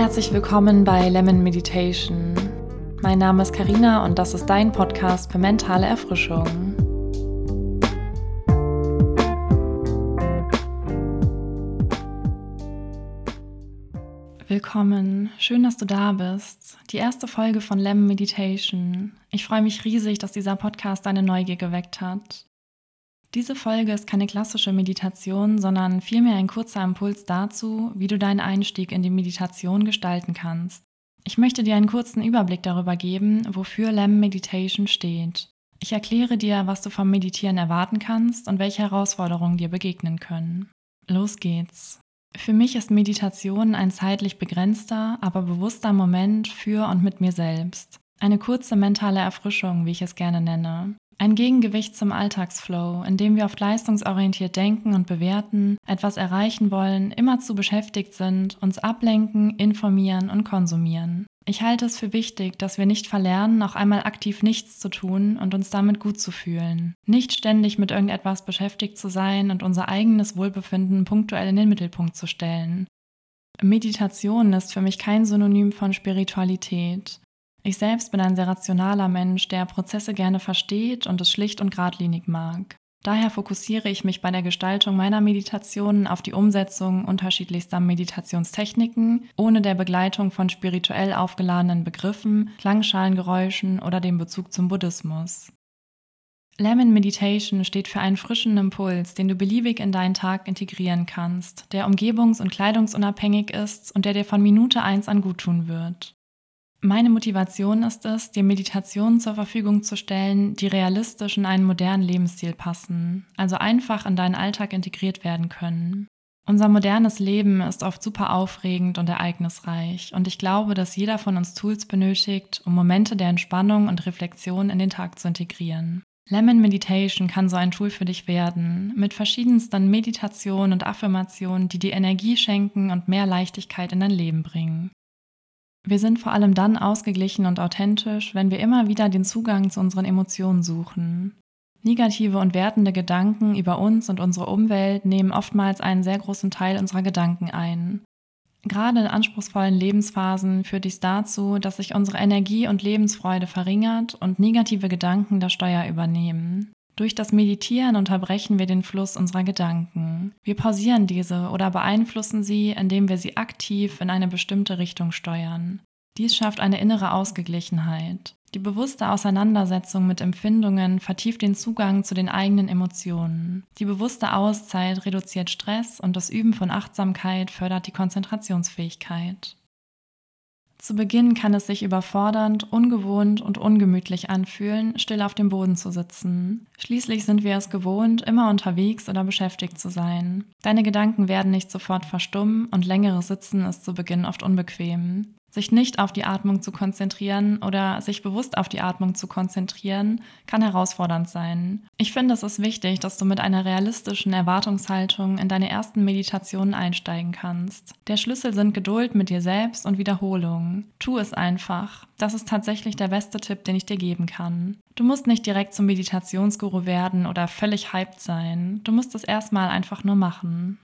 Herzlich willkommen bei Lemon Meditation. Mein Name ist Karina und das ist dein Podcast für mentale Erfrischung. Willkommen, schön, dass du da bist. Die erste Folge von Lemon Meditation. Ich freue mich riesig, dass dieser Podcast deine Neugier geweckt hat. Diese Folge ist keine klassische Meditation, sondern vielmehr ein kurzer Impuls dazu, wie du deinen Einstieg in die Meditation gestalten kannst. Ich möchte dir einen kurzen Überblick darüber geben, wofür Lamb Meditation steht. Ich erkläre dir, was du vom Meditieren erwarten kannst und welche Herausforderungen dir begegnen können. Los geht's. Für mich ist Meditation ein zeitlich begrenzter, aber bewusster Moment für und mit mir selbst. Eine kurze mentale Erfrischung, wie ich es gerne nenne. Ein Gegengewicht zum Alltagsflow, in dem wir oft leistungsorientiert denken und bewerten, etwas erreichen wollen, immer zu beschäftigt sind, uns ablenken, informieren und konsumieren. Ich halte es für wichtig, dass wir nicht verlernen, auch einmal aktiv nichts zu tun und uns damit gut zu fühlen. Nicht ständig mit irgendetwas beschäftigt zu sein und unser eigenes Wohlbefinden punktuell in den Mittelpunkt zu stellen. Meditation ist für mich kein Synonym von Spiritualität. Ich selbst bin ein sehr rationaler Mensch, der Prozesse gerne versteht und es schlicht und geradlinig mag. Daher fokussiere ich mich bei der Gestaltung meiner Meditationen auf die Umsetzung unterschiedlichster Meditationstechniken, ohne der Begleitung von spirituell aufgeladenen Begriffen, Klangschalengeräuschen oder dem Bezug zum Buddhismus. Lemon Meditation steht für einen frischen Impuls, den du beliebig in deinen Tag integrieren kannst, der umgebungs- und kleidungsunabhängig ist und der dir von Minute eins an guttun wird. Meine Motivation ist es, dir Meditationen zur Verfügung zu stellen, die realistisch in einen modernen Lebensstil passen, also einfach in deinen Alltag integriert werden können. Unser modernes Leben ist oft super aufregend und ereignisreich und ich glaube, dass jeder von uns Tools benötigt, um Momente der Entspannung und Reflexion in den Tag zu integrieren. Lemon Meditation kann so ein Tool für dich werden, mit verschiedensten Meditationen und Affirmationen, die dir Energie schenken und mehr Leichtigkeit in dein Leben bringen. Wir sind vor allem dann ausgeglichen und authentisch, wenn wir immer wieder den Zugang zu unseren Emotionen suchen. Negative und wertende Gedanken über uns und unsere Umwelt nehmen oftmals einen sehr großen Teil unserer Gedanken ein. Gerade in anspruchsvollen Lebensphasen führt dies dazu, dass sich unsere Energie und Lebensfreude verringert und negative Gedanken das Steuer übernehmen. Durch das Meditieren unterbrechen wir den Fluss unserer Gedanken. Wir pausieren diese oder beeinflussen sie, indem wir sie aktiv in eine bestimmte Richtung steuern. Dies schafft eine innere Ausgeglichenheit. Die bewusste Auseinandersetzung mit Empfindungen vertieft den Zugang zu den eigenen Emotionen. Die bewusste Auszeit reduziert Stress und das Üben von Achtsamkeit fördert die Konzentrationsfähigkeit. Zu Beginn kann es sich überfordernd, ungewohnt und ungemütlich anfühlen, still auf dem Boden zu sitzen. Schließlich sind wir es gewohnt, immer unterwegs oder beschäftigt zu sein. Deine Gedanken werden nicht sofort verstummen und längeres Sitzen ist zu Beginn oft unbequem. Sich nicht auf die Atmung zu konzentrieren oder sich bewusst auf die Atmung zu konzentrieren, kann herausfordernd sein. Ich finde, es ist wichtig, dass du mit einer realistischen Erwartungshaltung in deine ersten Meditationen einsteigen kannst. Der Schlüssel sind Geduld mit dir selbst und Wiederholung. Tu es einfach. Das ist tatsächlich der beste Tipp, den ich dir geben kann. Du musst nicht direkt zum Meditationsguru werden oder völlig hyped sein. Du musst es erstmal einfach nur machen.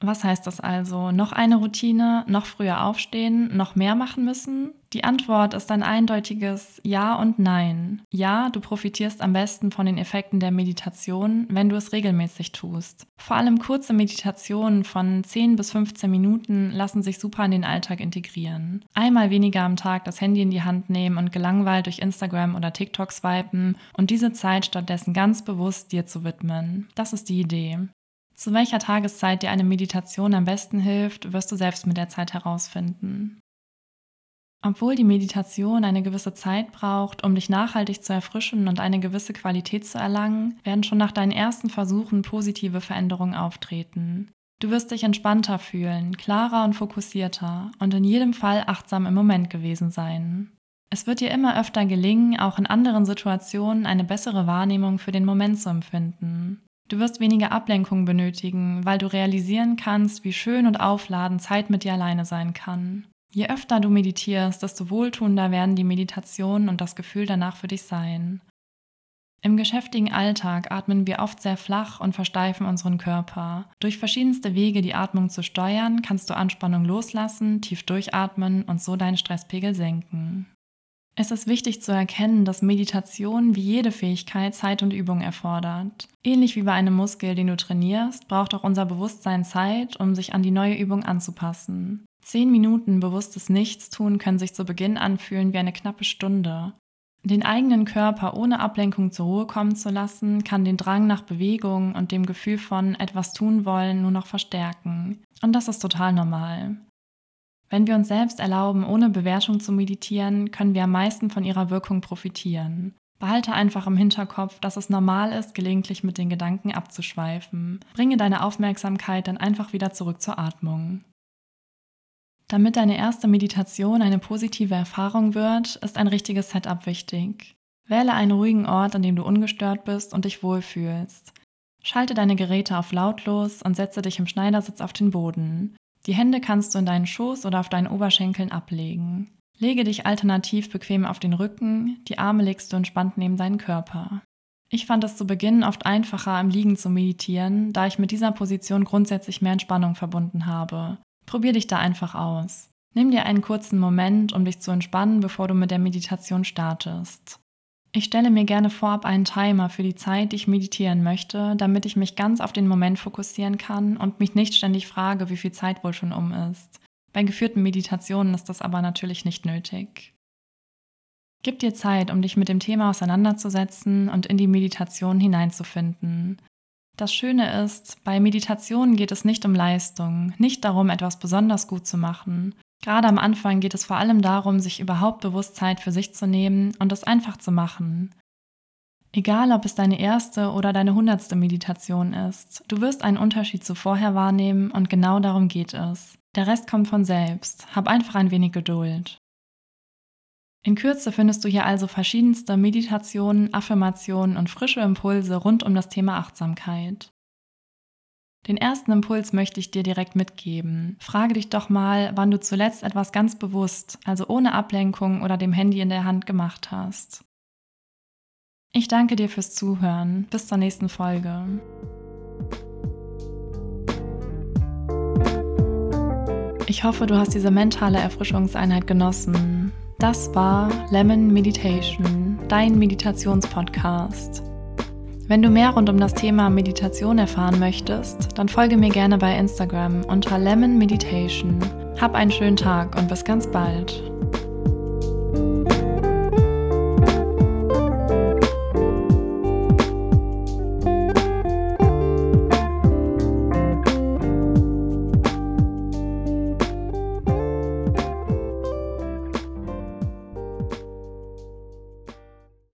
Was heißt das also? Noch eine Routine, noch früher aufstehen, noch mehr machen müssen? Die Antwort ist ein eindeutiges Ja und Nein. Ja, du profitierst am besten von den Effekten der Meditation, wenn du es regelmäßig tust. Vor allem kurze Meditationen von 10 bis 15 Minuten lassen sich super in den Alltag integrieren. Einmal weniger am Tag das Handy in die Hand nehmen und gelangweilt durch Instagram oder TikTok swipen und diese Zeit stattdessen ganz bewusst dir zu widmen. Das ist die Idee. Zu welcher Tageszeit dir eine Meditation am besten hilft, wirst du selbst mit der Zeit herausfinden. Obwohl die Meditation eine gewisse Zeit braucht, um dich nachhaltig zu erfrischen und eine gewisse Qualität zu erlangen, werden schon nach deinen ersten Versuchen positive Veränderungen auftreten. Du wirst dich entspannter fühlen, klarer und fokussierter und in jedem Fall achtsam im Moment gewesen sein. Es wird dir immer öfter gelingen, auch in anderen Situationen eine bessere Wahrnehmung für den Moment zu empfinden. Du wirst weniger Ablenkung benötigen, weil du realisieren kannst, wie schön und aufladend Zeit mit dir alleine sein kann. Je öfter du meditierst, desto wohltuender werden die Meditationen und das Gefühl danach für dich sein. Im geschäftigen Alltag atmen wir oft sehr flach und versteifen unseren Körper. Durch verschiedenste Wege, die Atmung zu steuern, kannst du Anspannung loslassen, tief durchatmen und so deinen Stresspegel senken. Es ist wichtig zu erkennen, dass Meditation wie jede Fähigkeit Zeit und Übung erfordert. Ähnlich wie bei einem Muskel, den du trainierst, braucht auch unser Bewusstsein Zeit, um sich an die neue Übung anzupassen. Zehn Minuten bewusstes Nichtstun können sich zu Beginn anfühlen wie eine knappe Stunde. Den eigenen Körper ohne Ablenkung zur Ruhe kommen zu lassen, kann den Drang nach Bewegung und dem Gefühl von etwas tun wollen nur noch verstärken. Und das ist total normal. Wenn wir uns selbst erlauben, ohne Bewertung zu meditieren, können wir am meisten von ihrer Wirkung profitieren. Behalte einfach im Hinterkopf, dass es normal ist, gelegentlich mit den Gedanken abzuschweifen. Bringe deine Aufmerksamkeit dann einfach wieder zurück zur Atmung. Damit deine erste Meditation eine positive Erfahrung wird, ist ein richtiges Setup wichtig. Wähle einen ruhigen Ort, an dem du ungestört bist und dich wohlfühlst. Schalte deine Geräte auf lautlos und setze dich im Schneidersitz auf den Boden. Die Hände kannst du in deinen Schoß oder auf deinen Oberschenkeln ablegen. Lege dich alternativ bequem auf den Rücken, die Arme legst du entspannt neben deinen Körper. Ich fand es zu Beginn oft einfacher, im Liegen zu meditieren, da ich mit dieser Position grundsätzlich mehr Entspannung verbunden habe. Probier dich da einfach aus. Nimm dir einen kurzen Moment, um dich zu entspannen, bevor du mit der Meditation startest. Ich stelle mir gerne vorab einen Timer für die Zeit, die ich meditieren möchte, damit ich mich ganz auf den Moment fokussieren kann und mich nicht ständig frage, wie viel Zeit wohl schon um ist. Bei geführten Meditationen ist das aber natürlich nicht nötig. Gib dir Zeit, um dich mit dem Thema auseinanderzusetzen und in die Meditation hineinzufinden. Das Schöne ist, bei Meditationen geht es nicht um Leistung, nicht darum, etwas besonders gut zu machen. Gerade am Anfang geht es vor allem darum, sich überhaupt bewusst Zeit für sich zu nehmen und es einfach zu machen. Egal, ob es deine erste oder deine hundertste Meditation ist, du wirst einen Unterschied zu vorher wahrnehmen und genau darum geht es. Der Rest kommt von selbst. Hab einfach ein wenig Geduld. In Kürze findest du hier also verschiedenste Meditationen, Affirmationen und frische Impulse rund um das Thema Achtsamkeit. Den ersten Impuls möchte ich dir direkt mitgeben. Frage dich doch mal, wann du zuletzt etwas ganz bewusst, also ohne Ablenkung oder dem Handy in der Hand gemacht hast. Ich danke dir fürs Zuhören. Bis zur nächsten Folge. Ich hoffe, du hast diese mentale Erfrischungseinheit genossen. Das war Lemon Meditation, dein Meditationspodcast. Wenn du mehr rund um das Thema Meditation erfahren möchtest, dann folge mir gerne bei Instagram unter Lemon Meditation. Hab einen schönen Tag und bis ganz bald.